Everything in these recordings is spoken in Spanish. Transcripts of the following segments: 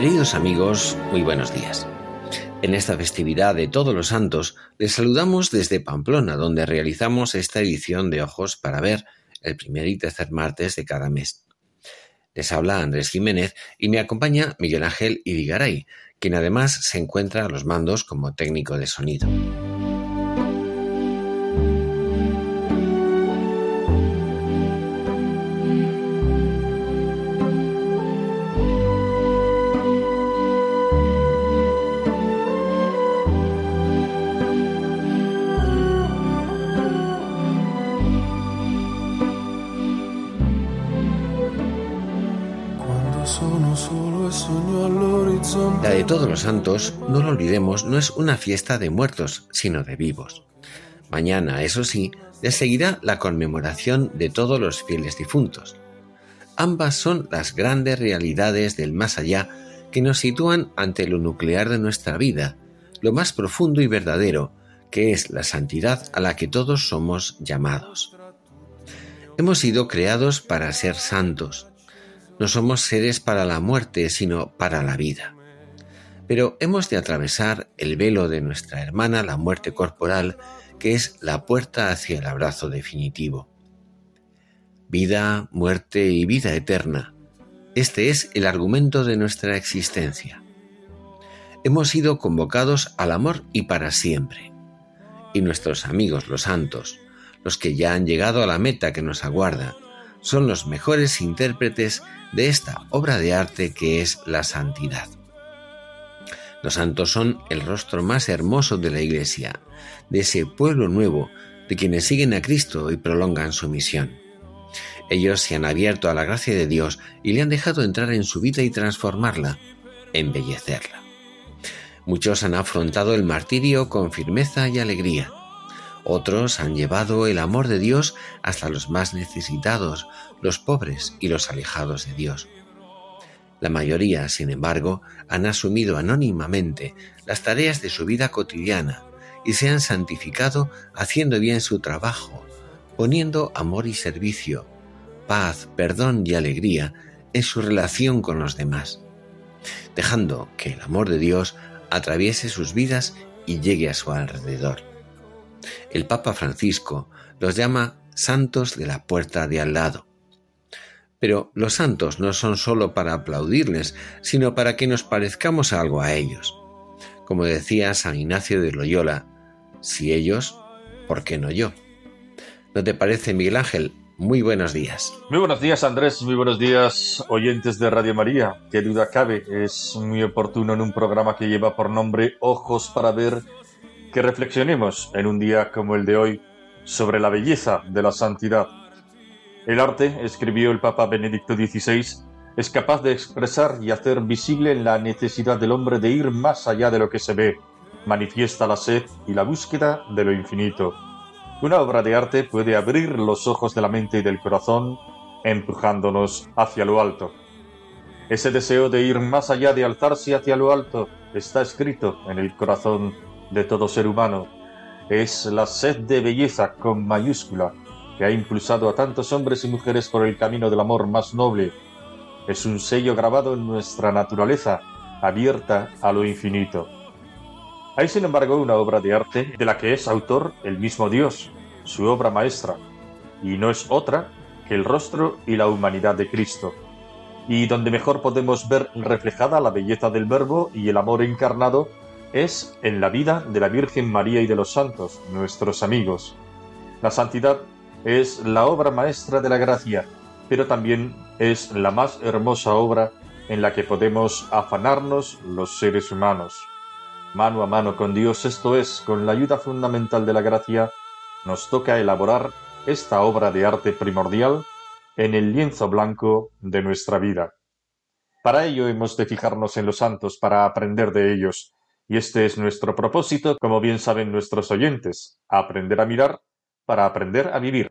Queridos amigos, muy buenos días. En esta festividad de Todos los Santos les saludamos desde Pamplona, donde realizamos esta edición de Ojos para ver el primer y tercer martes de cada mes. Les habla Andrés Jiménez y me acompaña Miguel Ángel Irigaray, quien además se encuentra a los mandos como técnico de sonido. Todos los santos, no lo olvidemos, no es una fiesta de muertos, sino de vivos. Mañana, eso sí, le seguirá la conmemoración de todos los fieles difuntos. Ambas son las grandes realidades del más allá que nos sitúan ante lo nuclear de nuestra vida, lo más profundo y verdadero, que es la santidad a la que todos somos llamados. Hemos sido creados para ser santos, no somos seres para la muerte, sino para la vida. Pero hemos de atravesar el velo de nuestra hermana, la muerte corporal, que es la puerta hacia el abrazo definitivo. Vida, muerte y vida eterna. Este es el argumento de nuestra existencia. Hemos sido convocados al amor y para siempre. Y nuestros amigos los santos, los que ya han llegado a la meta que nos aguarda, son los mejores intérpretes de esta obra de arte que es la santidad. Los santos son el rostro más hermoso de la Iglesia, de ese pueblo nuevo, de quienes siguen a Cristo y prolongan su misión. Ellos se han abierto a la gracia de Dios y le han dejado entrar en su vida y transformarla, embellecerla. Muchos han afrontado el martirio con firmeza y alegría. Otros han llevado el amor de Dios hasta los más necesitados, los pobres y los alejados de Dios. La mayoría, sin embargo, han asumido anónimamente las tareas de su vida cotidiana y se han santificado haciendo bien su trabajo, poniendo amor y servicio, paz, perdón y alegría en su relación con los demás, dejando que el amor de Dios atraviese sus vidas y llegue a su alrededor. El Papa Francisco los llama santos de la puerta de al lado. Pero los santos no son sólo para aplaudirles, sino para que nos parezcamos algo a ellos. Como decía San Ignacio de Loyola, si ellos, ¿por qué no yo? ¿No te parece, Miguel Ángel? Muy buenos días. Muy buenos días, Andrés. Muy buenos días, oyentes de Radio María. Qué duda cabe, es muy oportuno en un programa que lleva por nombre Ojos para ver que reflexionemos en un día como el de hoy sobre la belleza de la santidad. El arte, escribió el Papa Benedicto XVI, es capaz de expresar y hacer visible la necesidad del hombre de ir más allá de lo que se ve, manifiesta la sed y la búsqueda de lo infinito. Una obra de arte puede abrir los ojos de la mente y del corazón, empujándonos hacia lo alto. Ese deseo de ir más allá de alzarse hacia lo alto está escrito en el corazón de todo ser humano. Es la sed de belleza con mayúscula que ha impulsado a tantos hombres y mujeres por el camino del amor más noble. Es un sello grabado en nuestra naturaleza, abierta a lo infinito. Hay sin embargo una obra de arte de la que es autor el mismo Dios, su obra maestra, y no es otra que el rostro y la humanidad de Cristo, y donde mejor podemos ver reflejada la belleza del Verbo y el amor encarnado es en la vida de la Virgen María y de los santos, nuestros amigos. La santidad es la obra maestra de la gracia, pero también es la más hermosa obra en la que podemos afanarnos los seres humanos. Mano a mano con Dios, esto es, con la ayuda fundamental de la gracia, nos toca elaborar esta obra de arte primordial en el lienzo blanco de nuestra vida. Para ello hemos de fijarnos en los santos para aprender de ellos, y este es nuestro propósito, como bien saben nuestros oyentes, aprender a mirar para aprender a vivir.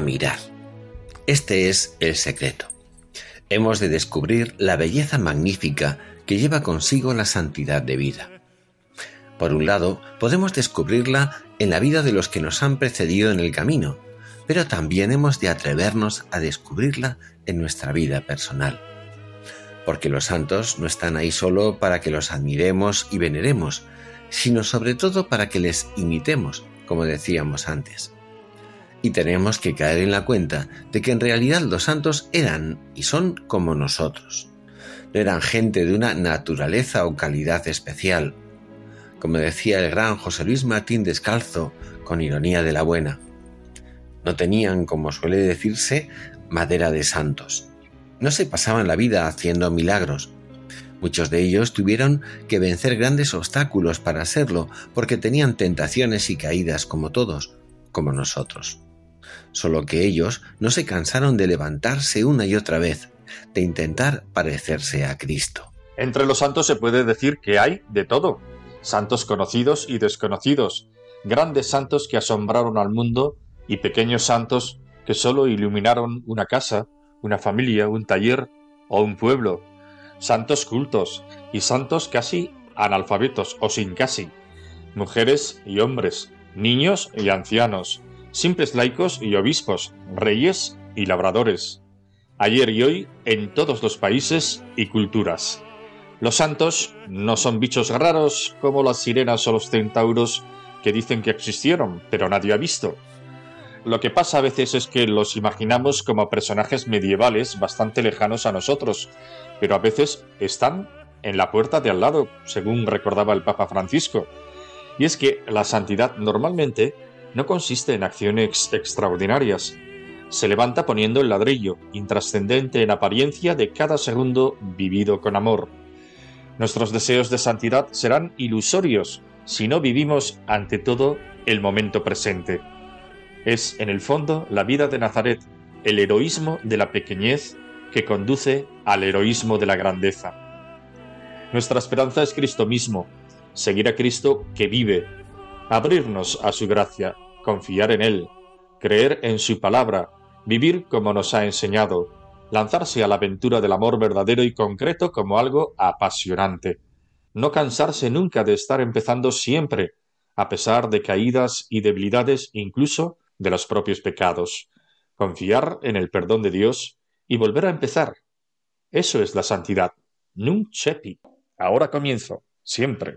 Mirar. Este es el secreto. Hemos de descubrir la belleza magnífica que lleva consigo la santidad de vida. Por un lado, podemos descubrirla en la vida de los que nos han precedido en el camino, pero también hemos de atrevernos a descubrirla en nuestra vida personal. Porque los santos no están ahí solo para que los admiremos y veneremos, sino sobre todo para que les imitemos, como decíamos antes y tenemos que caer en la cuenta de que en realidad los santos eran y son como nosotros. No eran gente de una naturaleza o calidad especial, como decía el gran José Luis Martín Descalzo con ironía de la buena. No tenían, como suele decirse, madera de santos. No se pasaban la vida haciendo milagros. Muchos de ellos tuvieron que vencer grandes obstáculos para serlo, porque tenían tentaciones y caídas como todos, como nosotros solo que ellos no se cansaron de levantarse una y otra vez, de intentar parecerse a Cristo. Entre los santos se puede decir que hay de todo, santos conocidos y desconocidos, grandes santos que asombraron al mundo y pequeños santos que solo iluminaron una casa, una familia, un taller o un pueblo, santos cultos y santos casi analfabetos o sin casi, mujeres y hombres, niños y ancianos, simples laicos y obispos, reyes y labradores, ayer y hoy en todos los países y culturas. Los santos no son bichos raros como las sirenas o los centauros que dicen que existieron, pero nadie ha visto. Lo que pasa a veces es que los imaginamos como personajes medievales bastante lejanos a nosotros, pero a veces están en la puerta de al lado, según recordaba el Papa Francisco. Y es que la santidad normalmente no consiste en acciones extraordinarias. Se levanta poniendo el ladrillo, intrascendente en apariencia de cada segundo vivido con amor. Nuestros deseos de santidad serán ilusorios si no vivimos ante todo el momento presente. Es, en el fondo, la vida de Nazaret, el heroísmo de la pequeñez que conduce al heroísmo de la grandeza. Nuestra esperanza es Cristo mismo, seguir a Cristo que vive, abrirnos a su gracia, confiar en Él, creer en su palabra, vivir como nos ha enseñado, lanzarse a la aventura del amor verdadero y concreto como algo apasionante, no cansarse nunca de estar empezando siempre, a pesar de caídas y debilidades incluso de los propios pecados, confiar en el perdón de Dios y volver a empezar. Eso es la santidad. Nunc cepi. Ahora comienzo, siempre.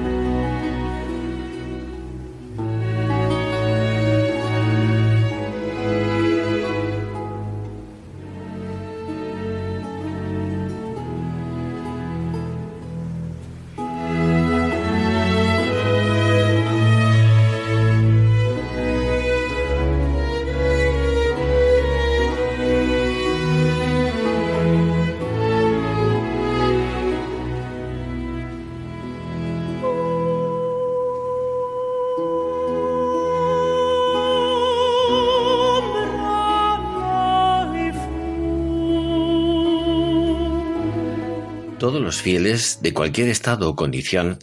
Todos los fieles, de cualquier estado o condición,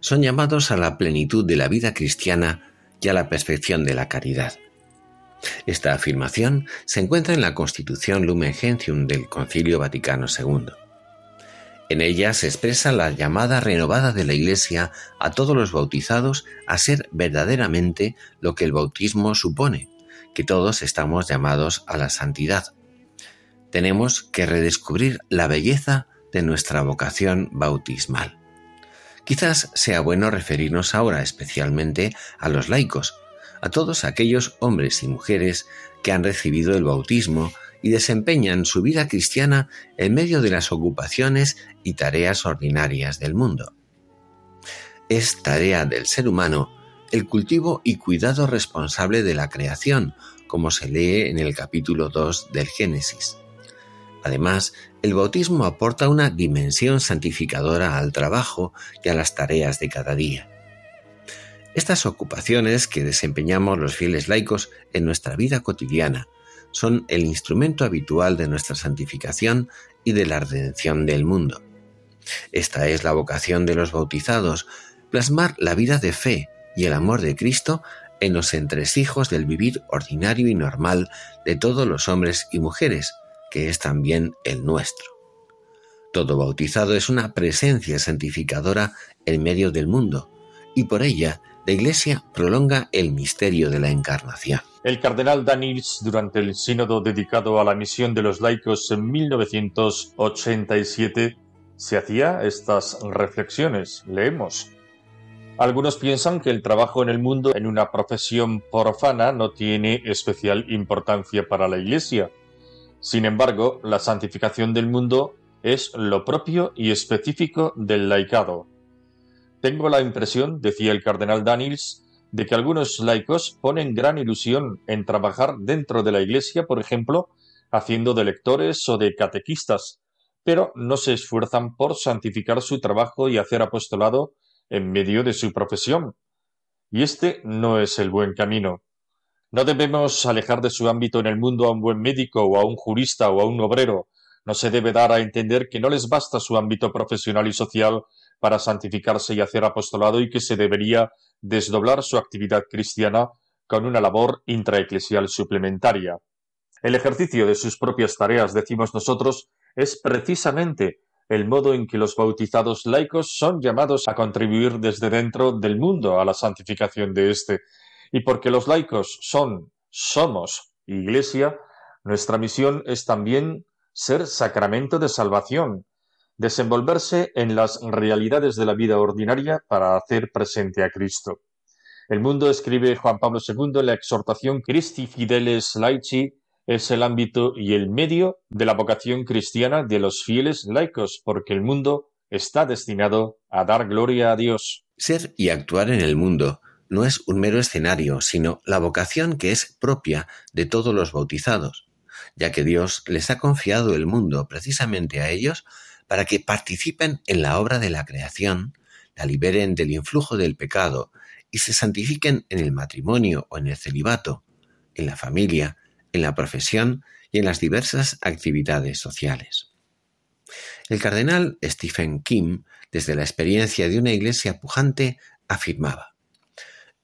son llamados a la plenitud de la vida cristiana y a la perfección de la caridad. Esta afirmación se encuentra en la Constitución Lumen Gentium del Concilio Vaticano II. En ella se expresa la llamada renovada de la Iglesia a todos los bautizados a ser verdaderamente lo que el bautismo supone, que todos estamos llamados a la santidad. Tenemos que redescubrir la belleza de nuestra vocación bautismal. Quizás sea bueno referirnos ahora especialmente a los laicos, a todos aquellos hombres y mujeres que han recibido el bautismo y desempeñan su vida cristiana en medio de las ocupaciones y tareas ordinarias del mundo. Es tarea del ser humano el cultivo y cuidado responsable de la creación, como se lee en el capítulo 2 del Génesis. Además, el bautismo aporta una dimensión santificadora al trabajo y a las tareas de cada día. Estas ocupaciones que desempeñamos los fieles laicos en nuestra vida cotidiana son el instrumento habitual de nuestra santificación y de la redención del mundo. Esta es la vocación de los bautizados, plasmar la vida de fe y el amor de Cristo en los entresijos del vivir ordinario y normal de todos los hombres y mujeres, que es también el nuestro. Todo bautizado es una presencia santificadora en medio del mundo, y por ella la Iglesia prolonga el misterio de la encarnación. El cardenal Danils, durante el sínodo dedicado a la misión de los laicos en 1987, se hacía estas reflexiones. Leemos. Algunos piensan que el trabajo en el mundo en una profesión profana no tiene especial importancia para la Iglesia. Sin embargo, la santificación del mundo es lo propio y específico del laicado. Tengo la impresión, decía el cardenal Daniels, de que algunos laicos ponen gran ilusión en trabajar dentro de la Iglesia, por ejemplo, haciendo de lectores o de catequistas, pero no se esfuerzan por santificar su trabajo y hacer apostolado en medio de su profesión. Y este no es el buen camino. No debemos alejar de su ámbito en el mundo a un buen médico o a un jurista o a un obrero. No se debe dar a entender que no les basta su ámbito profesional y social para santificarse y hacer apostolado y que se debería desdoblar su actividad cristiana con una labor intraeclesial suplementaria. El ejercicio de sus propias tareas, decimos nosotros, es precisamente el modo en que los bautizados laicos son llamados a contribuir desde dentro del mundo a la santificación de éste. Y porque los laicos son, somos Iglesia, nuestra misión es también ser sacramento de salvación, desenvolverse en las realidades de la vida ordinaria para hacer presente a Cristo. El mundo, escribe Juan Pablo II en la exhortación Christi Fideles Laici, es el ámbito y el medio de la vocación cristiana de los fieles laicos, porque el mundo está destinado a dar gloria a Dios. Ser y actuar en el mundo no es un mero escenario, sino la vocación que es propia de todos los bautizados, ya que Dios les ha confiado el mundo precisamente a ellos para que participen en la obra de la creación, la liberen del influjo del pecado y se santifiquen en el matrimonio o en el celibato, en la familia, en la profesión y en las diversas actividades sociales. El cardenal Stephen Kim, desde la experiencia de una iglesia pujante, afirmaba,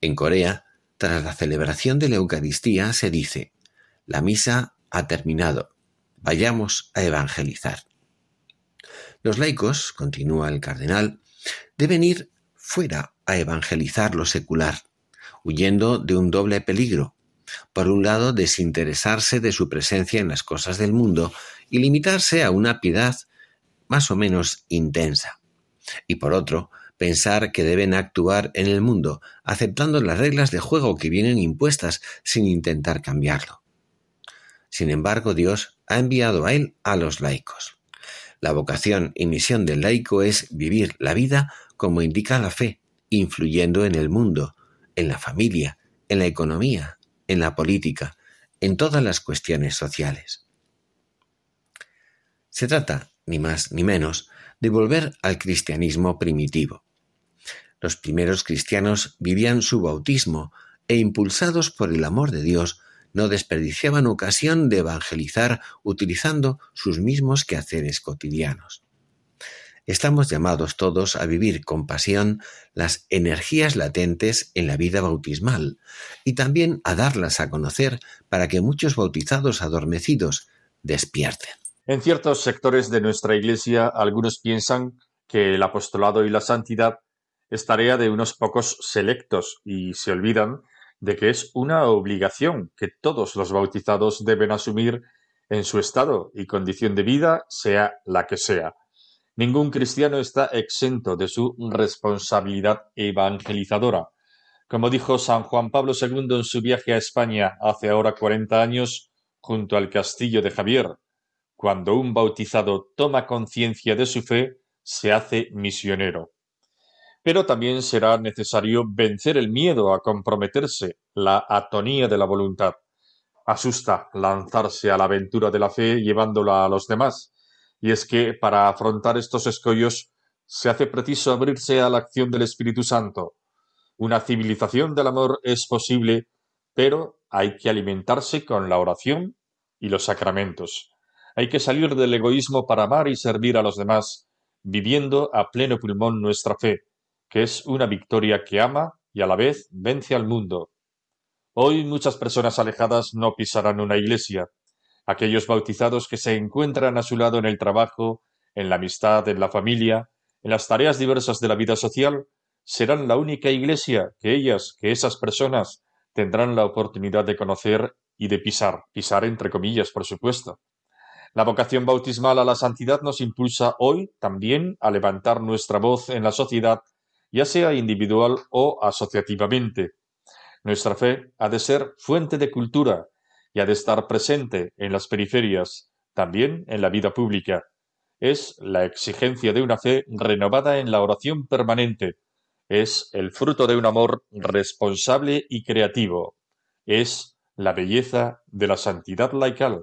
En Corea, tras la celebración de la Eucaristía se dice, la misa ha terminado, vayamos a evangelizar. Los laicos, continúa el cardenal, deben ir fuera a evangelizar lo secular, huyendo de un doble peligro. Por un lado, desinteresarse de su presencia en las cosas del mundo y limitarse a una piedad más o menos intensa. Y por otro, pensar que deben actuar en el mundo aceptando las reglas de juego que vienen impuestas sin intentar cambiarlo. Sin embargo, Dios ha enviado a él a los laicos. La vocación y misión del laico es vivir la vida como indica la fe, influyendo en el mundo, en la familia, en la economía, en la política, en todas las cuestiones sociales. Se trata, ni más ni menos, de volver al cristianismo primitivo. Los primeros cristianos vivían su bautismo e impulsados por el amor de Dios no desperdiciaban ocasión de evangelizar utilizando sus mismos quehaceres cotidianos. estamos llamados todos a vivir con pasión las energías latentes en la vida bautismal y también a darlas a conocer para que muchos bautizados adormecidos despierten. En ciertos sectores de nuestra Iglesia algunos piensan que el apostolado y la santidad es tarea de unos pocos selectos y se olvidan de que es una obligación que todos los bautizados deben asumir en su estado y condición de vida, sea la que sea. Ningún cristiano está exento de su responsabilidad evangelizadora. Como dijo San Juan Pablo II en su viaje a España hace ahora cuarenta años, junto al castillo de Javier, cuando un bautizado toma conciencia de su fe, se hace misionero. Pero también será necesario vencer el miedo a comprometerse, la atonía de la voluntad. Asusta lanzarse a la aventura de la fe llevándola a los demás, y es que para afrontar estos escollos se hace preciso abrirse a la acción del Espíritu Santo. Una civilización del amor es posible, pero hay que alimentarse con la oración y los sacramentos. Hay que salir del egoísmo para amar y servir a los demás, viviendo a pleno pulmón nuestra fe, que es una victoria que ama y a la vez vence al mundo. Hoy muchas personas alejadas no pisarán una iglesia. Aquellos bautizados que se encuentran a su lado en el trabajo, en la amistad, en la familia, en las tareas diversas de la vida social, serán la única iglesia que ellas, que esas personas, tendrán la oportunidad de conocer y de pisar, pisar entre comillas, por supuesto. La vocación bautismal a la santidad nos impulsa hoy también a levantar nuestra voz en la sociedad ya sea individual o asociativamente. Nuestra fe ha de ser fuente de cultura y ha de estar presente en las periferias, también en la vida pública. Es la exigencia de una fe renovada en la oración permanente. Es el fruto de un amor responsable y creativo. Es la belleza de la santidad laical.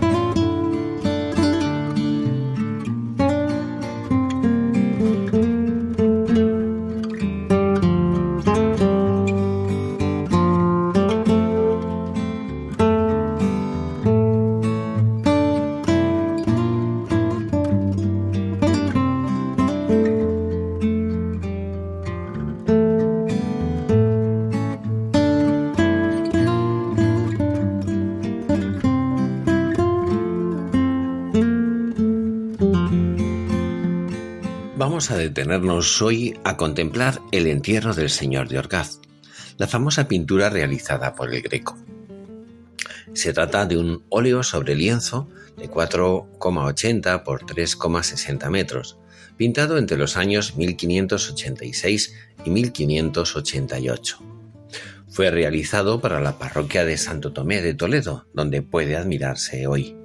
Detenernos hoy a contemplar el entierro del Señor de Orgaz, la famosa pintura realizada por el Greco. Se trata de un óleo sobre lienzo de 4,80 por 3,60 metros, pintado entre los años 1586 y 1588. Fue realizado para la parroquia de Santo Tomé de Toledo, donde puede admirarse hoy.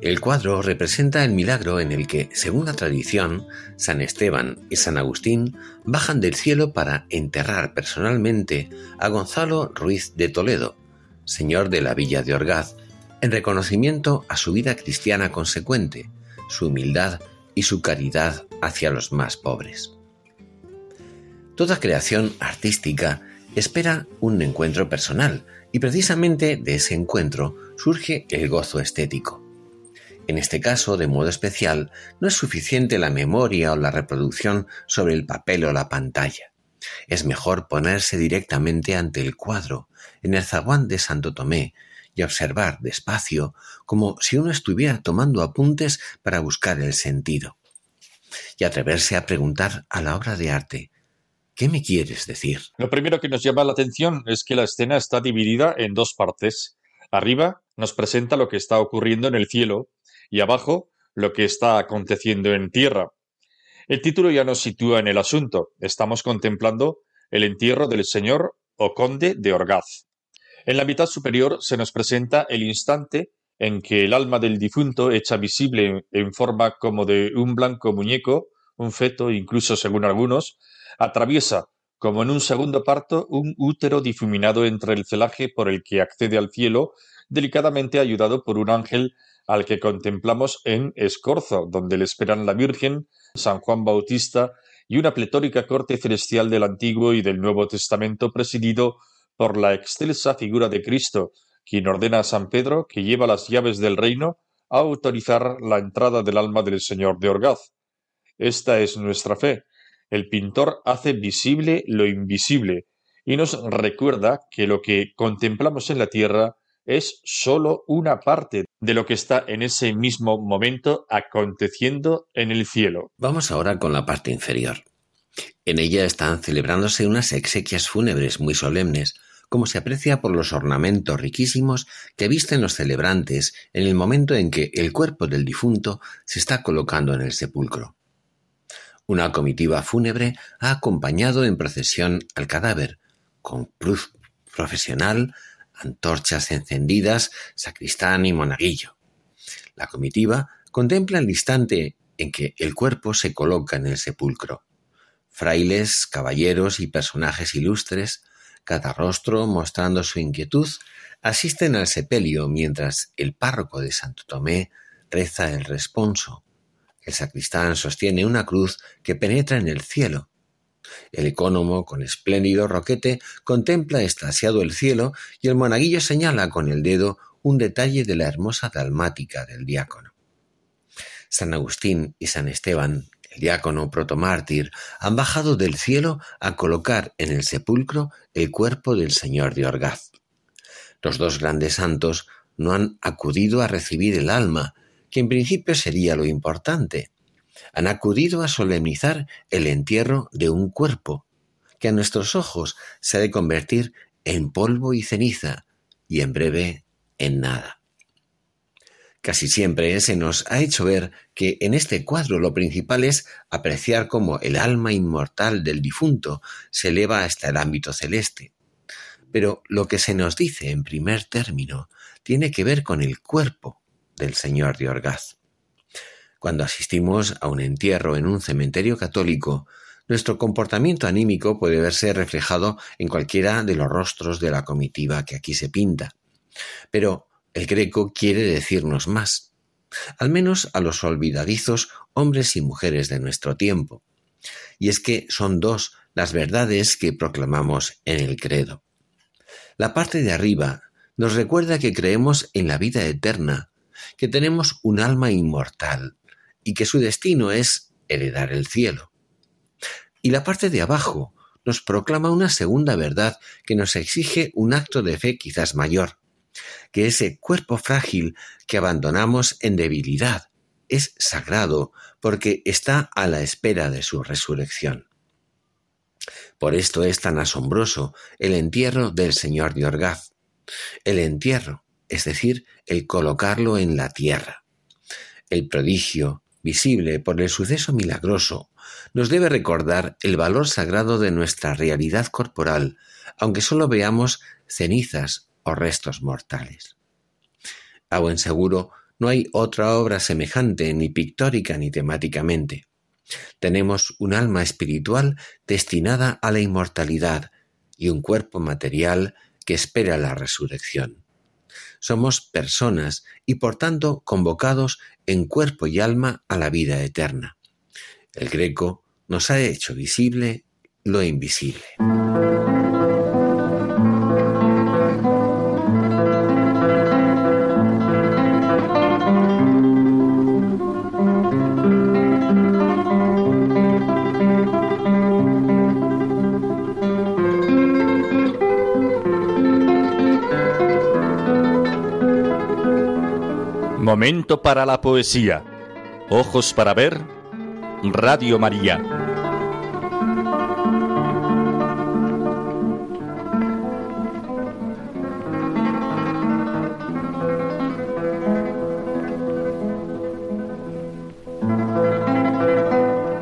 El cuadro representa el milagro en el que, según la tradición, San Esteban y San Agustín bajan del cielo para enterrar personalmente a Gonzalo Ruiz de Toledo, señor de la villa de Orgaz, en reconocimiento a su vida cristiana consecuente, su humildad y su caridad hacia los más pobres. Toda creación artística espera un encuentro personal y precisamente de ese encuentro surge el gozo estético. En este caso, de modo especial, no es suficiente la memoria o la reproducción sobre el papel o la pantalla. Es mejor ponerse directamente ante el cuadro, en el zaguán de Santo Tomé, y observar despacio, como si uno estuviera tomando apuntes para buscar el sentido. Y atreverse a preguntar a la obra de arte, ¿qué me quieres decir? Lo primero que nos llama la atención es que la escena está dividida en dos partes. Arriba nos presenta lo que está ocurriendo en el cielo, y abajo lo que está aconteciendo en tierra. El título ya nos sitúa en el asunto. Estamos contemplando el entierro del señor o conde de Orgaz. En la mitad superior se nos presenta el instante en que el alma del difunto, hecha visible en forma como de un blanco muñeco, un feto, incluso según algunos, atraviesa como en un segundo parto un útero difuminado entre el celaje por el que accede al cielo, delicadamente ayudado por un ángel al que contemplamos en Escorzo, donde le esperan la Virgen, San Juan Bautista y una pletórica corte celestial del Antiguo y del Nuevo Testamento presidido por la excelsa figura de Cristo, quien ordena a San Pedro, que lleva las llaves del reino, a autorizar la entrada del alma del Señor de Orgaz. Esta es nuestra fe. El pintor hace visible lo invisible y nos recuerda que lo que contemplamos en la tierra es sólo una parte de lo que está en ese mismo momento aconteciendo en el cielo. Vamos ahora con la parte inferior. En ella están celebrándose unas exequias fúnebres muy solemnes, como se aprecia por los ornamentos riquísimos que visten los celebrantes en el momento en que el cuerpo del difunto se está colocando en el sepulcro. Una comitiva fúnebre ha acompañado en procesión al cadáver, con cruz profesional, antorchas encendidas, sacristán y monaguillo. La comitiva contempla el instante en que el cuerpo se coloca en el sepulcro. Frailes, caballeros y personajes ilustres, cada rostro mostrando su inquietud, asisten al sepelio mientras el párroco de Santo Tomé reza el responso. El sacristán sostiene una cruz que penetra en el cielo el ecónomo, con espléndido roquete, contempla extasiado el cielo y el monaguillo señala con el dedo un detalle de la hermosa dalmática del diácono. San Agustín y San Esteban, el diácono protomártir, han bajado del cielo a colocar en el sepulcro el cuerpo del Señor de Orgaz. Los dos grandes santos no han acudido a recibir el alma, que en principio sería lo importante, han acudido a solemnizar el entierro de un cuerpo, que a nuestros ojos se ha de convertir en polvo y ceniza, y en breve en nada. Casi siempre se nos ha hecho ver que en este cuadro lo principal es apreciar cómo el alma inmortal del difunto se eleva hasta el ámbito celeste. Pero lo que se nos dice en primer término tiene que ver con el cuerpo del señor de Orgaz. Cuando asistimos a un entierro en un cementerio católico, nuestro comportamiento anímico puede verse reflejado en cualquiera de los rostros de la comitiva que aquí se pinta. Pero el greco quiere decirnos más, al menos a los olvidadizos hombres y mujeres de nuestro tiempo. Y es que son dos las verdades que proclamamos en el credo. La parte de arriba nos recuerda que creemos en la vida eterna, que tenemos un alma inmortal, y que su destino es heredar el cielo. Y la parte de abajo nos proclama una segunda verdad que nos exige un acto de fe quizás mayor, que ese cuerpo frágil que abandonamos en debilidad es sagrado porque está a la espera de su resurrección. Por esto es tan asombroso el entierro del Señor de Orgaz. El entierro, es decir, el colocarlo en la tierra. El prodigio, visible por el suceso milagroso, nos debe recordar el valor sagrado de nuestra realidad corporal, aunque solo veamos cenizas o restos mortales. A buen seguro, no hay otra obra semejante ni pictórica ni temáticamente. Tenemos un alma espiritual destinada a la inmortalidad y un cuerpo material que espera la resurrección somos personas y por tanto convocados en cuerpo y alma a la vida eterna. El greco nos ha hecho visible lo invisible. Momento para la poesía. Ojos para ver. Radio María.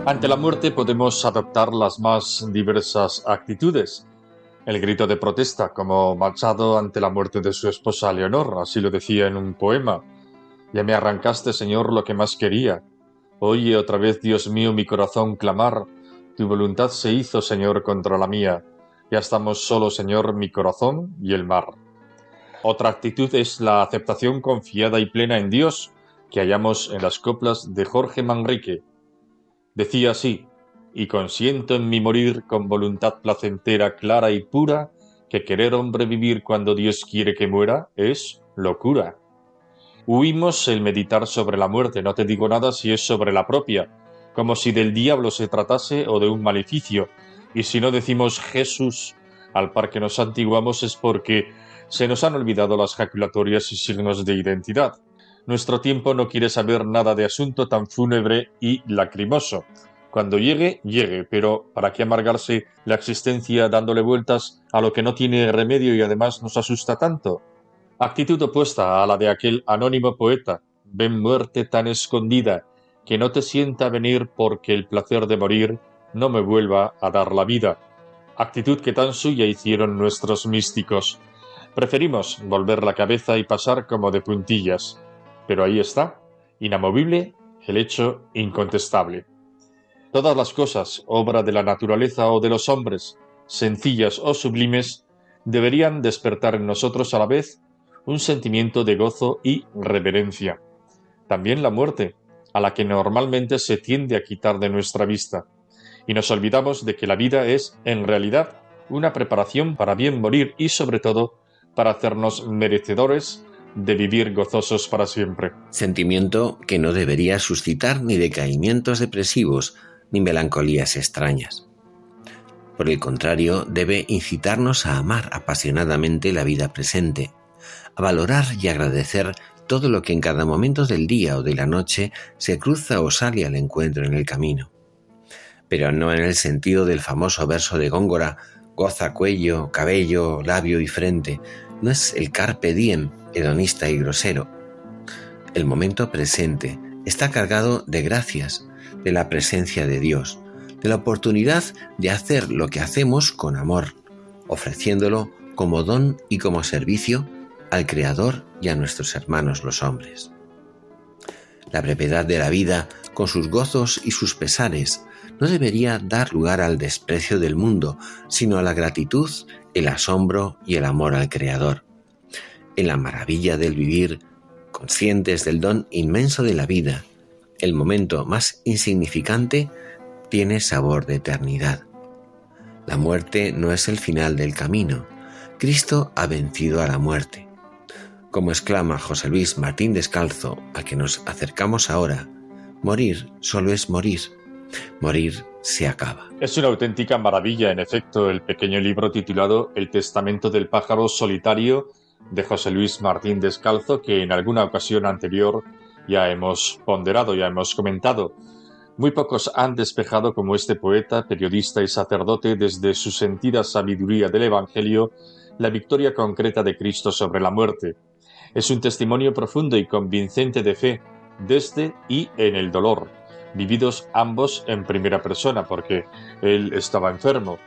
Ante la muerte podemos adoptar las más diversas actitudes. El grito de protesta, como Machado ante la muerte de su esposa Leonor, así lo decía en un poema ya me arrancaste, Señor, lo que más quería. Oye otra vez, Dios mío, mi corazón clamar, Tu voluntad se hizo, Señor, contra la mía. Ya estamos solo, Señor, mi corazón y el mar. Otra actitud es la aceptación confiada y plena en Dios que hallamos en las coplas de Jorge Manrique. Decía así, y consiento en mi morir con voluntad placentera, clara y pura, que querer hombre vivir cuando Dios quiere que muera es locura. Huimos el meditar sobre la muerte, no te digo nada si es sobre la propia, como si del diablo se tratase o de un maleficio, y si no decimos Jesús al par que nos antiguamos es porque se nos han olvidado las jaculatorias y signos de identidad. Nuestro tiempo no quiere saber nada de asunto tan fúnebre y lacrimoso. Cuando llegue, llegue, pero ¿para qué amargarse la existencia dándole vueltas a lo que no tiene remedio y además nos asusta tanto? Actitud opuesta a la de aquel anónimo poeta. Ven muerte tan escondida, que no te sienta venir porque el placer de morir no me vuelva a dar la vida. Actitud que tan suya hicieron nuestros místicos. Preferimos volver la cabeza y pasar como de puntillas. Pero ahí está, inamovible, el hecho incontestable. Todas las cosas, obra de la naturaleza o de los hombres, sencillas o sublimes, deberían despertar en nosotros a la vez un sentimiento de gozo y reverencia. También la muerte, a la que normalmente se tiende a quitar de nuestra vista, y nos olvidamos de que la vida es, en realidad, una preparación para bien morir y, sobre todo, para hacernos merecedores de vivir gozosos para siempre. Sentimiento que no debería suscitar ni decaimientos depresivos ni melancolías extrañas. Por el contrario, debe incitarnos a amar apasionadamente la vida presente, a valorar y agradecer todo lo que en cada momento del día o de la noche se cruza o sale al encuentro en el camino. Pero no en el sentido del famoso verso de Góngora, goza cuello, cabello, labio y frente, no es el carpe diem hedonista y grosero. El momento presente está cargado de gracias, de la presencia de Dios, de la oportunidad de hacer lo que hacemos con amor, ofreciéndolo como don y como servicio al Creador y a nuestros hermanos los hombres. La brevedad de la vida, con sus gozos y sus pesares, no debería dar lugar al desprecio del mundo, sino a la gratitud, el asombro y el amor al Creador. En la maravilla del vivir, conscientes del don inmenso de la vida, el momento más insignificante tiene sabor de eternidad. La muerte no es el final del camino. Cristo ha vencido a la muerte. Como exclama José Luis Martín Descalzo, a que nos acercamos ahora, morir solo es morir. Morir se acaba. Es una auténtica maravilla, en efecto, el pequeño libro titulado El Testamento del Pájaro Solitario de José Luis Martín Descalzo, que en alguna ocasión anterior ya hemos ponderado, ya hemos comentado. Muy pocos han despejado como este poeta, periodista y sacerdote desde su sentida sabiduría del Evangelio la victoria concreta de Cristo sobre la muerte es un testimonio profundo y convincente de fe, desde y en el dolor, vividos ambos en primera persona, porque él estaba enfermo.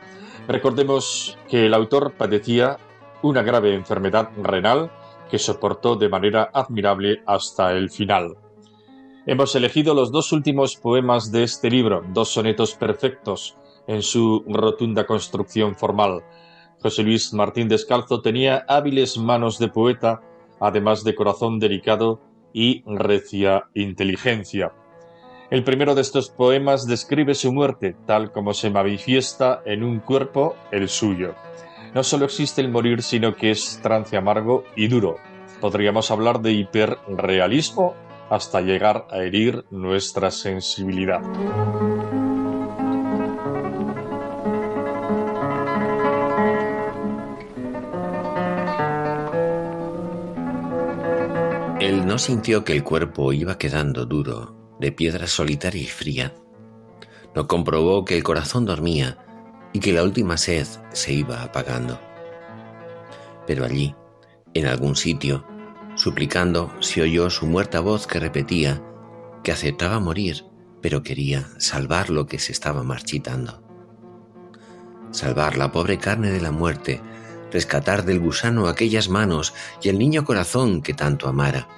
Recordemos que el autor padecía una grave enfermedad renal que soportó de manera admirable hasta el final. Hemos elegido los dos últimos poemas de este libro, dos sonetos perfectos en su rotunda construcción formal. José Luis Martín Descalzo tenía hábiles manos de poeta además de corazón delicado y recia inteligencia. El primero de estos poemas describe su muerte, tal como se manifiesta en un cuerpo el suyo. No solo existe el morir, sino que es trance amargo y duro. Podríamos hablar de hiperrealismo hasta llegar a herir nuestra sensibilidad. No sintió que el cuerpo iba quedando duro, de piedra solitaria y fría. No comprobó que el corazón dormía y que la última sed se iba apagando. Pero allí, en algún sitio, suplicando, se oyó su muerta voz que repetía que aceptaba morir, pero quería salvar lo que se estaba marchitando. Salvar la pobre carne de la muerte rescatar del gusano aquellas manos y el niño corazón que tanto amara.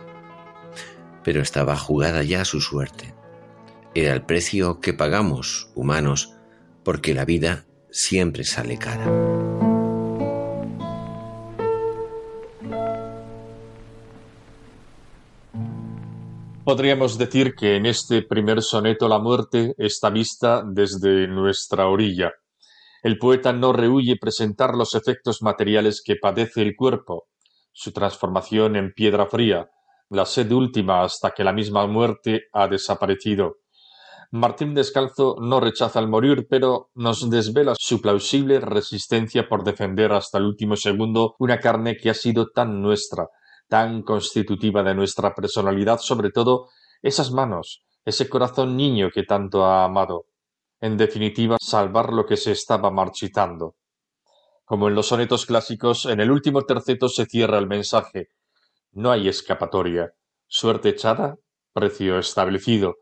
Pero estaba jugada ya su suerte. Era el precio que pagamos, humanos, porque la vida siempre sale cara. Podríamos decir que en este primer soneto la muerte está vista desde nuestra orilla. El poeta no rehuye presentar los efectos materiales que padece el cuerpo, su transformación en piedra fría, la sed última hasta que la misma muerte ha desaparecido. Martín Descalzo no rechaza el morir, pero nos desvela su plausible resistencia por defender hasta el último segundo una carne que ha sido tan nuestra, tan constitutiva de nuestra personalidad, sobre todo esas manos, ese corazón niño que tanto ha amado. En definitiva, salvar lo que se estaba marchitando. Como en los sonetos clásicos, en el último terceto se cierra el mensaje. No hay escapatoria. Suerte echada, precio establecido.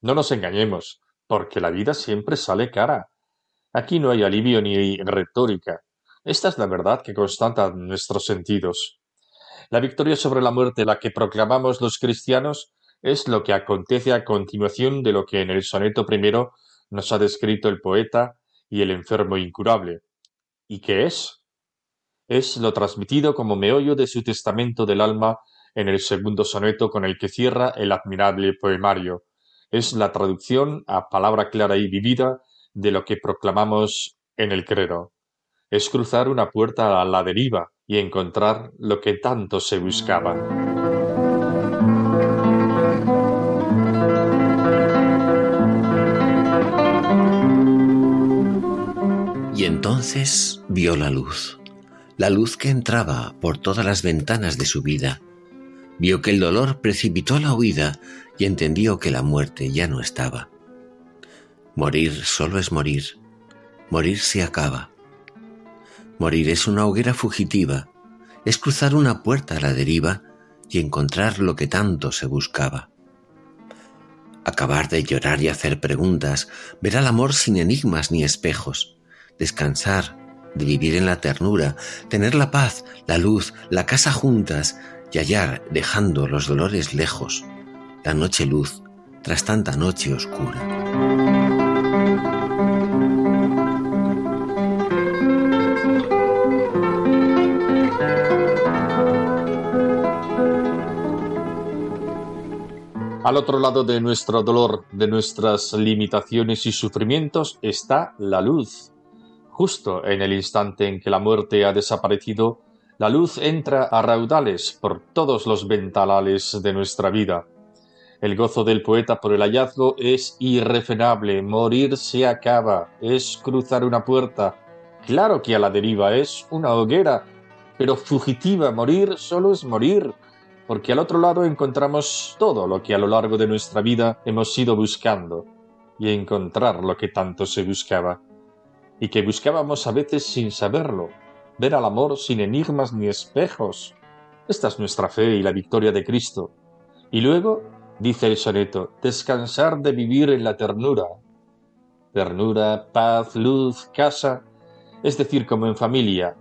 No nos engañemos, porque la vida siempre sale cara. Aquí no hay alivio ni retórica. Esta es la verdad que constata nuestros sentidos. La victoria sobre la muerte, la que proclamamos los cristianos, es lo que acontece a continuación de lo que en el soneto primero nos ha descrito el poeta y el enfermo incurable. ¿Y qué es? Es lo transmitido como meollo de su testamento del alma en el segundo soneto con el que cierra el admirable poemario. Es la traducción a palabra clara y vivida de lo que proclamamos en el credo. Es cruzar una puerta a la deriva, y encontrar lo que tanto se buscaba. Y entonces vio la luz, la luz que entraba por todas las ventanas de su vida. Vio que el dolor precipitó la huida y entendió que la muerte ya no estaba. Morir solo es morir, morir se acaba. Morir es una hoguera fugitiva, es cruzar una puerta a la deriva y encontrar lo que tanto se buscaba. Acabar de llorar y hacer preguntas, ver al amor sin enigmas ni espejos, descansar, de vivir en la ternura, tener la paz, la luz, la casa juntas y hallar, dejando los dolores lejos, la noche luz tras tanta noche oscura. Al otro lado de nuestro dolor, de nuestras limitaciones y sufrimientos, está la luz. Justo en el instante en que la muerte ha desaparecido, la luz entra a raudales por todos los ventanales de nuestra vida. El gozo del poeta por el hallazgo es irrefrenable, morir se acaba, es cruzar una puerta. Claro que a la deriva es una hoguera, pero fugitiva, morir solo es morir, porque al otro lado encontramos todo lo que a lo largo de nuestra vida hemos ido buscando, y encontrar lo que tanto se buscaba, y que buscábamos a veces sin saberlo, ver al amor sin enigmas ni espejos. Esta es nuestra fe y la victoria de Cristo. Y luego, dice el soneto, descansar de vivir en la ternura. Ternura, paz, luz, casa, es decir, como en familia,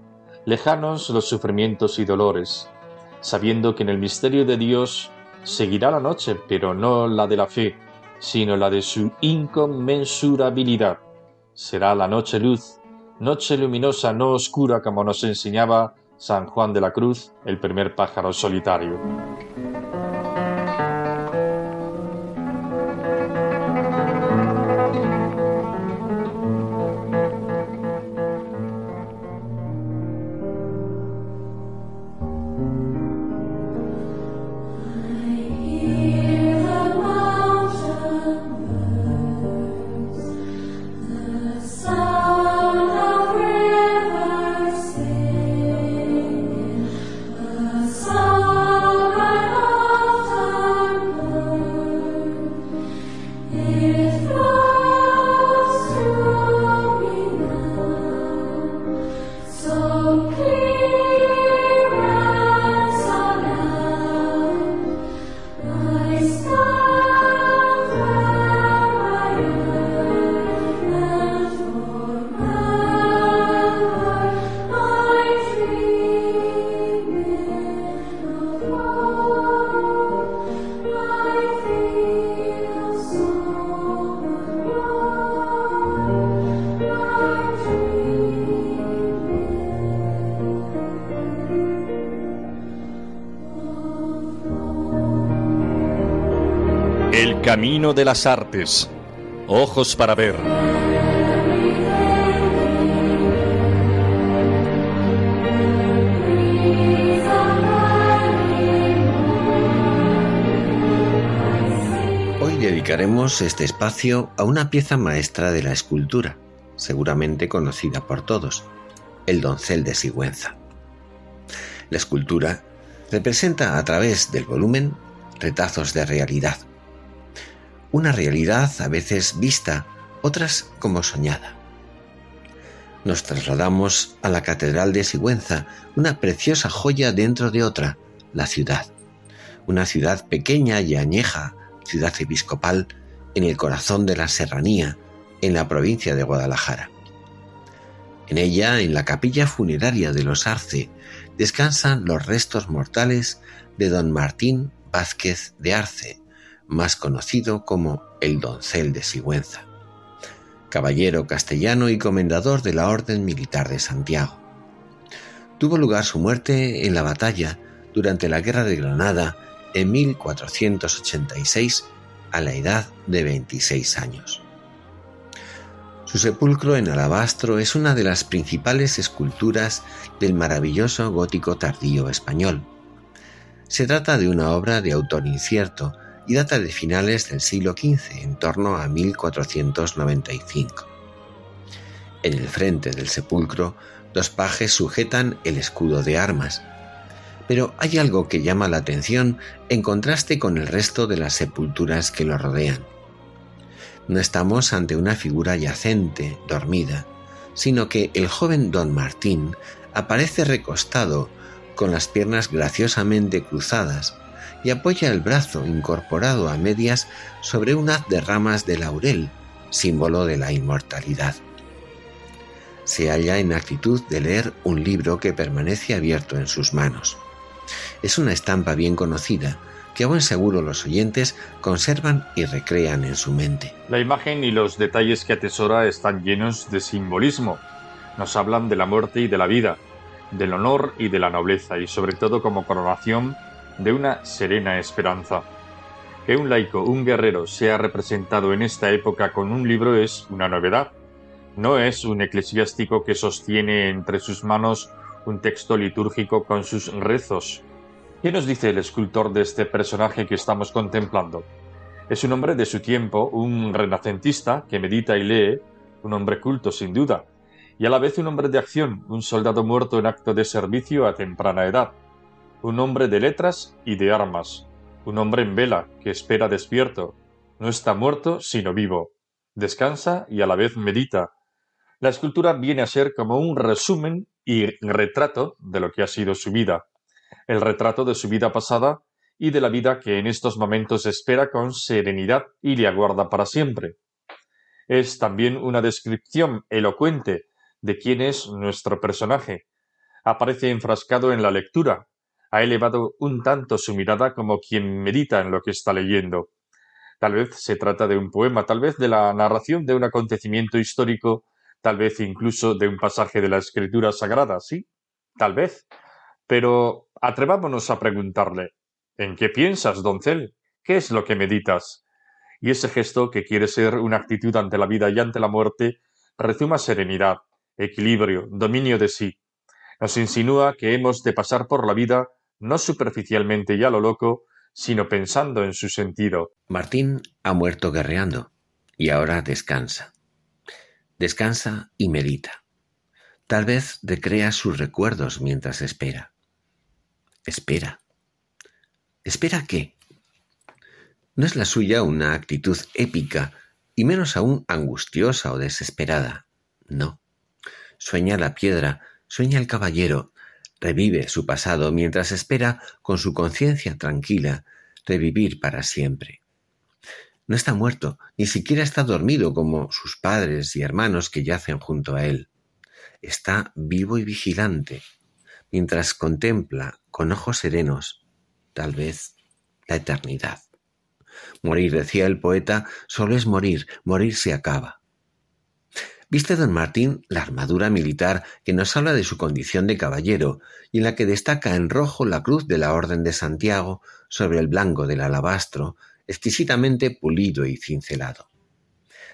lejanos los sufrimientos y dolores, sabiendo que en el misterio de Dios seguirá la noche, pero no la de la fe, sino la de su inconmensurabilidad. Será la noche luz, noche luminosa, no oscura como nos enseñaba San Juan de la Cruz, el primer pájaro solitario. Camino de las Artes. Ojos para ver. Hoy dedicaremos este espacio a una pieza maestra de la escultura, seguramente conocida por todos, el doncel de Sigüenza. La escultura representa a través del volumen retazos de realidad. Una realidad a veces vista, otras como soñada. Nos trasladamos a la Catedral de Sigüenza, una preciosa joya dentro de otra, la ciudad. Una ciudad pequeña y añeja, ciudad episcopal, en el corazón de la serranía, en la provincia de Guadalajara. En ella, en la capilla funeraria de los Arce, descansan los restos mortales de don Martín Vázquez de Arce, más conocido como el Doncel de Sigüenza, caballero castellano y comendador de la Orden Militar de Santiago. Tuvo lugar su muerte en la batalla durante la Guerra de Granada en 1486 a la edad de 26 años. Su sepulcro en alabastro es una de las principales esculturas del maravilloso gótico tardío español. Se trata de una obra de autor incierto y data de finales del siglo XV, en torno a 1495. En el frente del sepulcro, dos pajes sujetan el escudo de armas. Pero hay algo que llama la atención en contraste con el resto de las sepulturas que lo rodean. No estamos ante una figura yacente, dormida, sino que el joven don Martín aparece recostado, con las piernas graciosamente cruzadas, y apoya el brazo incorporado a medias sobre un haz de ramas de laurel, símbolo de la inmortalidad. Se halla en actitud de leer un libro que permanece abierto en sus manos. Es una estampa bien conocida, que a buen seguro los oyentes conservan y recrean en su mente. La imagen y los detalles que atesora están llenos de simbolismo. Nos hablan de la muerte y de la vida, del honor y de la nobleza, y sobre todo como coronación de una serena esperanza. Que un laico, un guerrero, sea representado en esta época con un libro es una novedad. No es un eclesiástico que sostiene entre sus manos un texto litúrgico con sus rezos, ¿Qué nos dice el escultor de este personaje que estamos contemplando? Es un hombre de su tiempo, un renacentista que medita y lee, un hombre culto sin duda, y a la vez un hombre de acción, un soldado muerto en acto de servicio a temprana edad, un hombre de letras y de armas, un hombre en vela que espera despierto, no está muerto sino vivo, descansa y a la vez medita. La escultura viene a ser como un resumen y retrato de lo que ha sido su vida el retrato de su vida pasada y de la vida que en estos momentos espera con serenidad y le aguarda para siempre. Es también una descripción elocuente de quién es nuestro personaje. Aparece enfrascado en la lectura, ha elevado un tanto su mirada como quien medita en lo que está leyendo. Tal vez se trata de un poema, tal vez de la narración de un acontecimiento histórico, tal vez incluso de un pasaje de la escritura sagrada, sí, tal vez. Pero Atrevámonos a preguntarle ¿En qué piensas, doncel? ¿Qué es lo que meditas? Y ese gesto, que quiere ser una actitud ante la vida y ante la muerte, rezuma serenidad, equilibrio, dominio de sí. Nos insinúa que hemos de pasar por la vida no superficialmente y a lo loco, sino pensando en su sentido. Martín ha muerto guerreando y ahora descansa. Descansa y medita. Tal vez recrea sus recuerdos mientras espera. Espera. ¿Espera qué? No es la suya una actitud épica, y menos aún angustiosa o desesperada. No. Sueña la piedra, sueña el caballero, revive su pasado mientras espera, con su conciencia tranquila, revivir para siempre. No está muerto, ni siquiera está dormido como sus padres y hermanos que yacen junto a él. Está vivo y vigilante, mientras contempla con ojos serenos, tal vez, la eternidad. Morir, decía el poeta, solo es morir, morir se acaba. Viste don Martín la armadura militar que nos habla de su condición de caballero y en la que destaca en rojo la cruz de la Orden de Santiago sobre el blanco del alabastro, exquisitamente pulido y cincelado.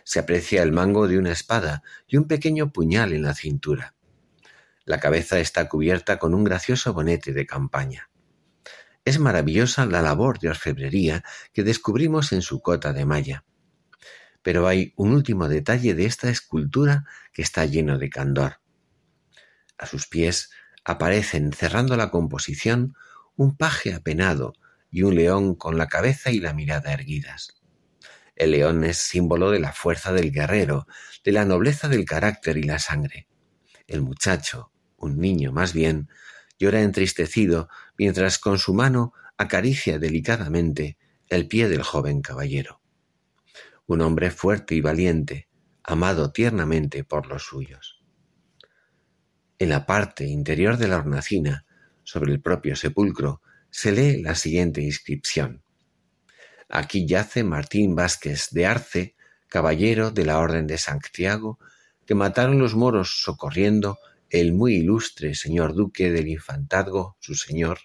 Se aprecia el mango de una espada y un pequeño puñal en la cintura. La cabeza está cubierta con un gracioso bonete de campaña. Es maravillosa la labor de orfebrería que descubrimos en su cota de malla. Pero hay un último detalle de esta escultura que está lleno de candor. A sus pies aparecen, cerrando la composición, un paje apenado y un león con la cabeza y la mirada erguidas. El león es símbolo de la fuerza del guerrero, de la nobleza del carácter y la sangre. El muchacho, un niño más bien, llora entristecido mientras con su mano acaricia delicadamente el pie del joven caballero. Un hombre fuerte y valiente, amado tiernamente por los suyos. En la parte interior de la hornacina, sobre el propio sepulcro, se lee la siguiente inscripción. Aquí yace Martín Vázquez de Arce, caballero de la Orden de Santiago, que mataron los moros socorriendo el muy ilustre señor duque del Infantazgo, su señor,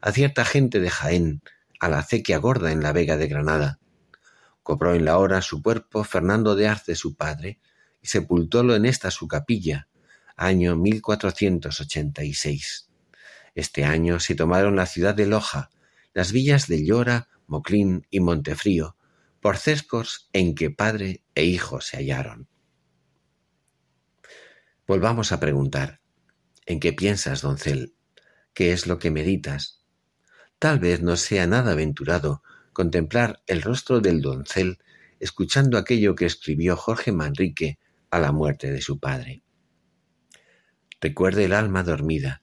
a cierta gente de Jaén, a la acequia gorda en la Vega de Granada. Cobró en la hora su cuerpo Fernando de Arce su padre, y sepultólo en esta su capilla, año 1486. Este año se tomaron la ciudad de Loja, las villas de Llora, Moclín y Montefrío, por cescos en que padre e hijo se hallaron. Volvamos a preguntar, ¿en qué piensas, doncel? ¿Qué es lo que meditas? Tal vez no sea nada aventurado contemplar el rostro del doncel escuchando aquello que escribió Jorge Manrique a la muerte de su padre. Recuerde el alma dormida,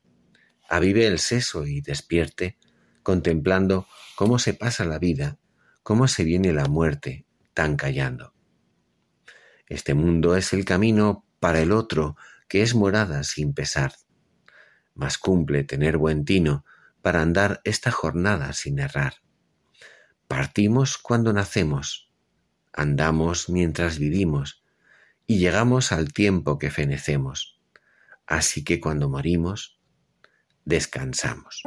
avive el seso y despierte, contemplando cómo se pasa la vida, cómo se viene la muerte, tan callando. Este mundo es el camino para el otro, que es morada sin pesar. Mas cumple tener buen tino para andar esta jornada sin errar. Partimos cuando nacemos, andamos mientras vivimos, y llegamos al tiempo que fenecemos Así que cuando morimos, descansamos.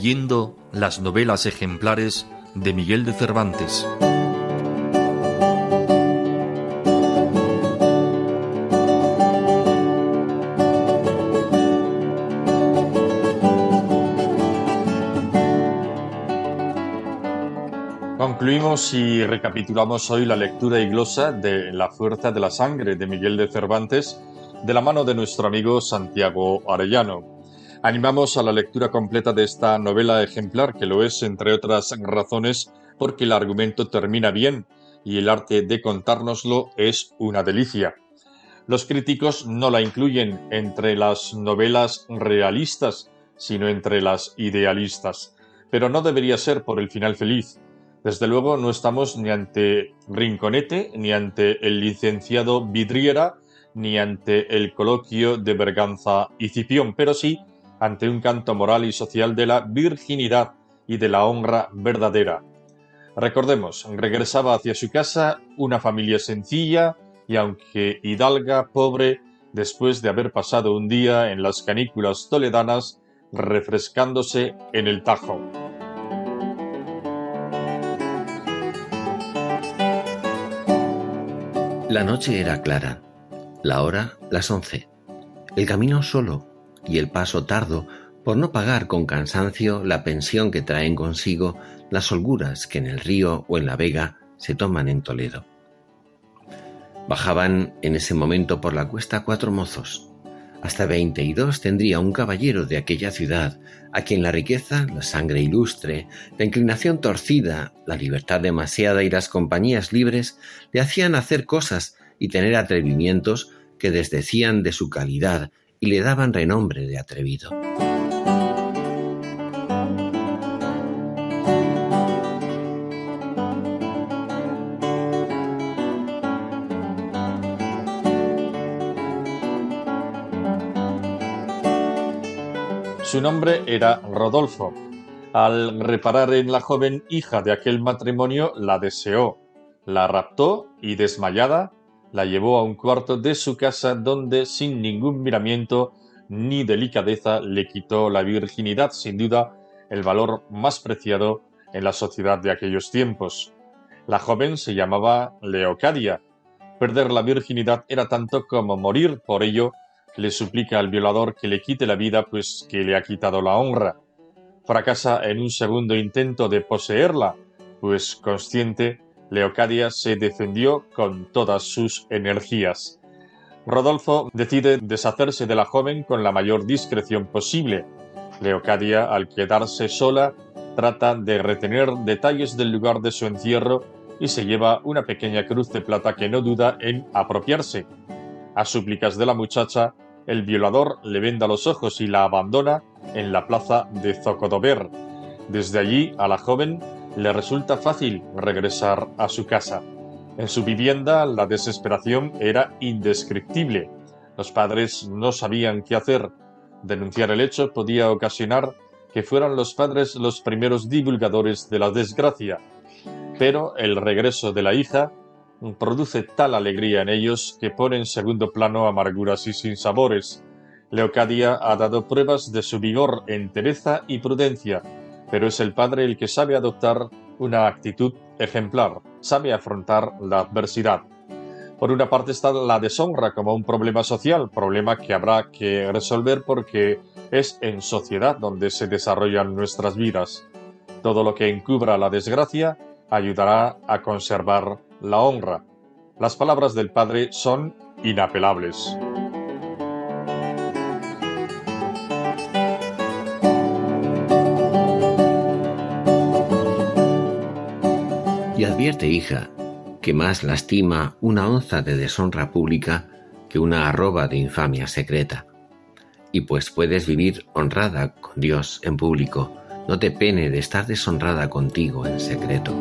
Leyendo las novelas ejemplares de Miguel de Cervantes. Concluimos y recapitulamos hoy la lectura y glosa de La fuerza de la sangre de Miguel de Cervantes de la mano de nuestro amigo Santiago Arellano. Animamos a la lectura completa de esta novela ejemplar, que lo es, entre otras razones, porque el argumento termina bien y el arte de contárnoslo es una delicia. Los críticos no la incluyen entre las novelas realistas, sino entre las idealistas, pero no debería ser por el final feliz. Desde luego no estamos ni ante Rinconete, ni ante el licenciado Vidriera, ni ante el coloquio de Berganza y Cipión, pero sí ante un canto moral y social de la virginidad y de la honra verdadera. Recordemos, regresaba hacia su casa una familia sencilla y aunque hidalga, pobre, después de haber pasado un día en las canículas toledanas refrescándose en el Tajo. La noche era clara, la hora las once, el camino solo, y el paso tardo por no pagar con cansancio la pensión que traen consigo las holguras que en el río o en la vega se toman en Toledo. Bajaban en ese momento por la cuesta cuatro mozos. Hasta veinte y dos tendría un caballero de aquella ciudad, a quien la riqueza, la sangre ilustre, la inclinación torcida, la libertad demasiada y las compañías libres le hacían hacer cosas y tener atrevimientos que desdecían de su calidad y le daban renombre de atrevido. Su nombre era Rodolfo. Al reparar en la joven hija de aquel matrimonio, la deseó, la raptó y desmayada, la llevó a un cuarto de su casa donde sin ningún miramiento ni delicadeza le quitó la virginidad, sin duda el valor más preciado en la sociedad de aquellos tiempos. La joven se llamaba Leocadia. Perder la virginidad era tanto como morir, por ello le suplica al violador que le quite la vida pues que le ha quitado la honra. Fracasa en un segundo intento de poseerla, pues consciente, Leocadia se defendió con todas sus energías. Rodolfo decide deshacerse de la joven con la mayor discreción posible. Leocadia, al quedarse sola, trata de retener detalles del lugar de su encierro y se lleva una pequeña cruz de plata que no duda en apropiarse. A súplicas de la muchacha, el violador le venda los ojos y la abandona en la plaza de Zocodover. Desde allí a la joven le resulta fácil regresar a su casa. En su vivienda la desesperación era indescriptible. Los padres no sabían qué hacer. Denunciar el hecho podía ocasionar que fueran los padres los primeros divulgadores de la desgracia. Pero el regreso de la hija produce tal alegría en ellos que pone en segundo plano amarguras y sinsabores. Leocadia ha dado pruebas de su vigor, entereza y prudencia, pero es el padre el que sabe adoptar una actitud ejemplar, sabe afrontar la adversidad. Por una parte está la deshonra como un problema social, problema que habrá que resolver porque es en sociedad donde se desarrollan nuestras vidas. Todo lo que encubra la desgracia ayudará a conservar la honra. Las palabras del Padre son inapelables. Advierte, hija, que más lastima una onza de deshonra pública que una arroba de infamia secreta. Y pues puedes vivir honrada con Dios en público, no te pene de estar deshonrada contigo en secreto.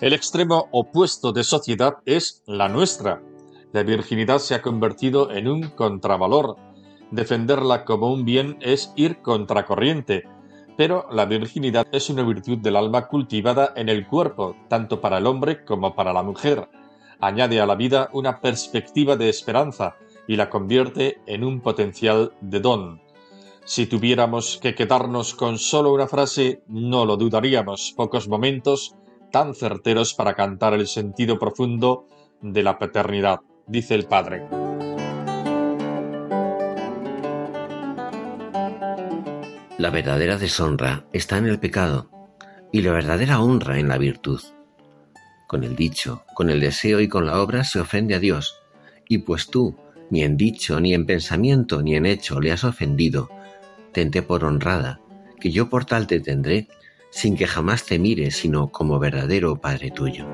El extremo opuesto de sociedad es la nuestra. La virginidad se ha convertido en un contravalor. Defenderla como un bien es ir contracorriente. Pero la virginidad es una virtud del alma cultivada en el cuerpo, tanto para el hombre como para la mujer. Añade a la vida una perspectiva de esperanza y la convierte en un potencial de don. Si tuviéramos que quedarnos con solo una frase, no lo dudaríamos. Pocos momentos tan certeros para cantar el sentido profundo de la paternidad, dice el Padre. La verdadera deshonra está en el pecado y la verdadera honra en la virtud. Con el dicho, con el deseo y con la obra se ofende a Dios, y pues tú, ni en dicho, ni en pensamiento, ni en hecho le has ofendido, tente por honrada, que yo por tal te tendré sin que jamás te mire sino como verdadero Padre tuyo.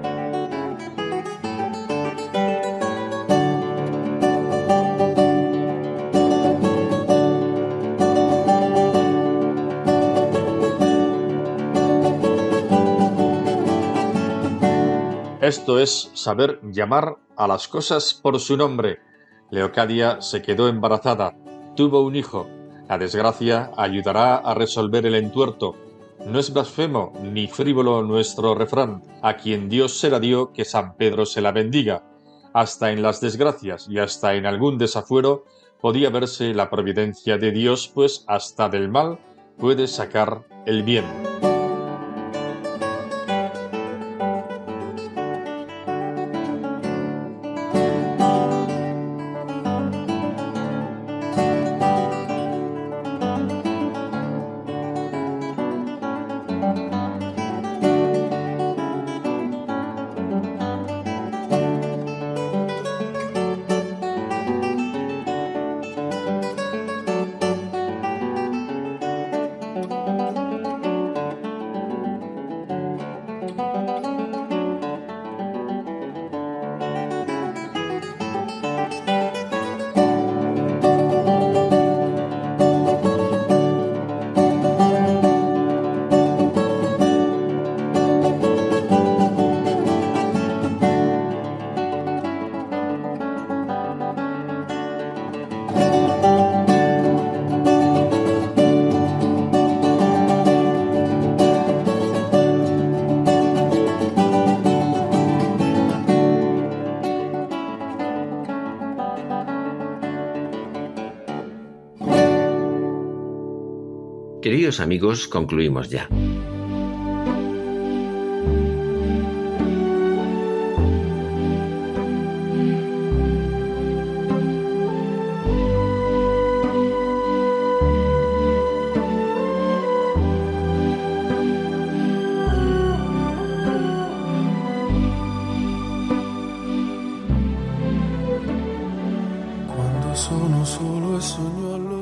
Esto es saber llamar a las cosas por su nombre. Leocadia se quedó embarazada, tuvo un hijo. La desgracia ayudará a resolver el entuerto, no es blasfemo ni frívolo nuestro refrán, a quien Dios se la dio, que San Pedro se la bendiga. Hasta en las desgracias y hasta en algún desafuero podía verse la providencia de Dios, pues hasta del mal puede sacar el bien. Queridos amigos, concluimos ya.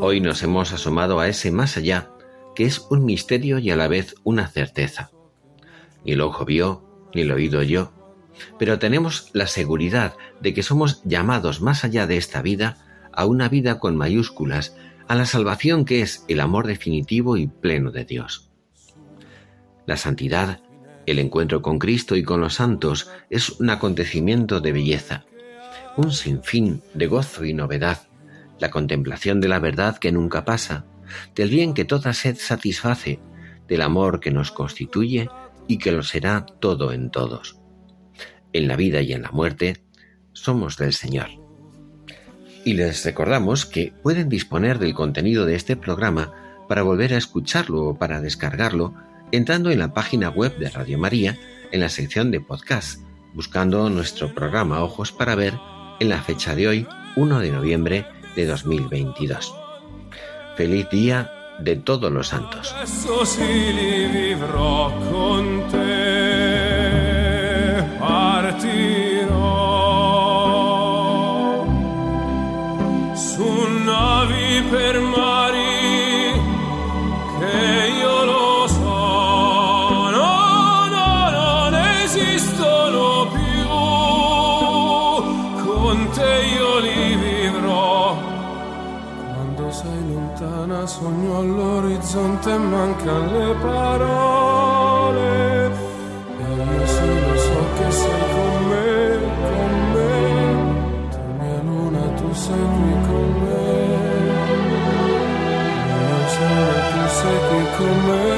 Hoy nos hemos asomado a ese más allá, que es un misterio y a la vez una certeza. Ni el ojo vio, ni el oído oyó, pero tenemos la seguridad de que somos llamados más allá de esta vida a una vida con mayúsculas, a la salvación que es el amor definitivo y pleno de Dios. La santidad, el encuentro con Cristo y con los santos es un acontecimiento de belleza, un sinfín de gozo y novedad, la contemplación de la verdad que nunca pasa, del bien que toda sed satisface, del amor que nos constituye y que lo será todo en todos. En la vida y en la muerte somos del Señor. Y les recordamos que pueden disponer del contenido de este programa para volver a escucharlo o para descargarlo entrando en la página web de Radio María en la sección de podcast, buscando nuestro programa Ojos para Ver en la fecha de hoy, 1 de noviembre de 2022. Feliz día de todos los santos. All'orizzonte mancano le parole. E io solo so che sei con me, con me. Tu mia luna tu sei qui con me. Mio sole tu sei qui con me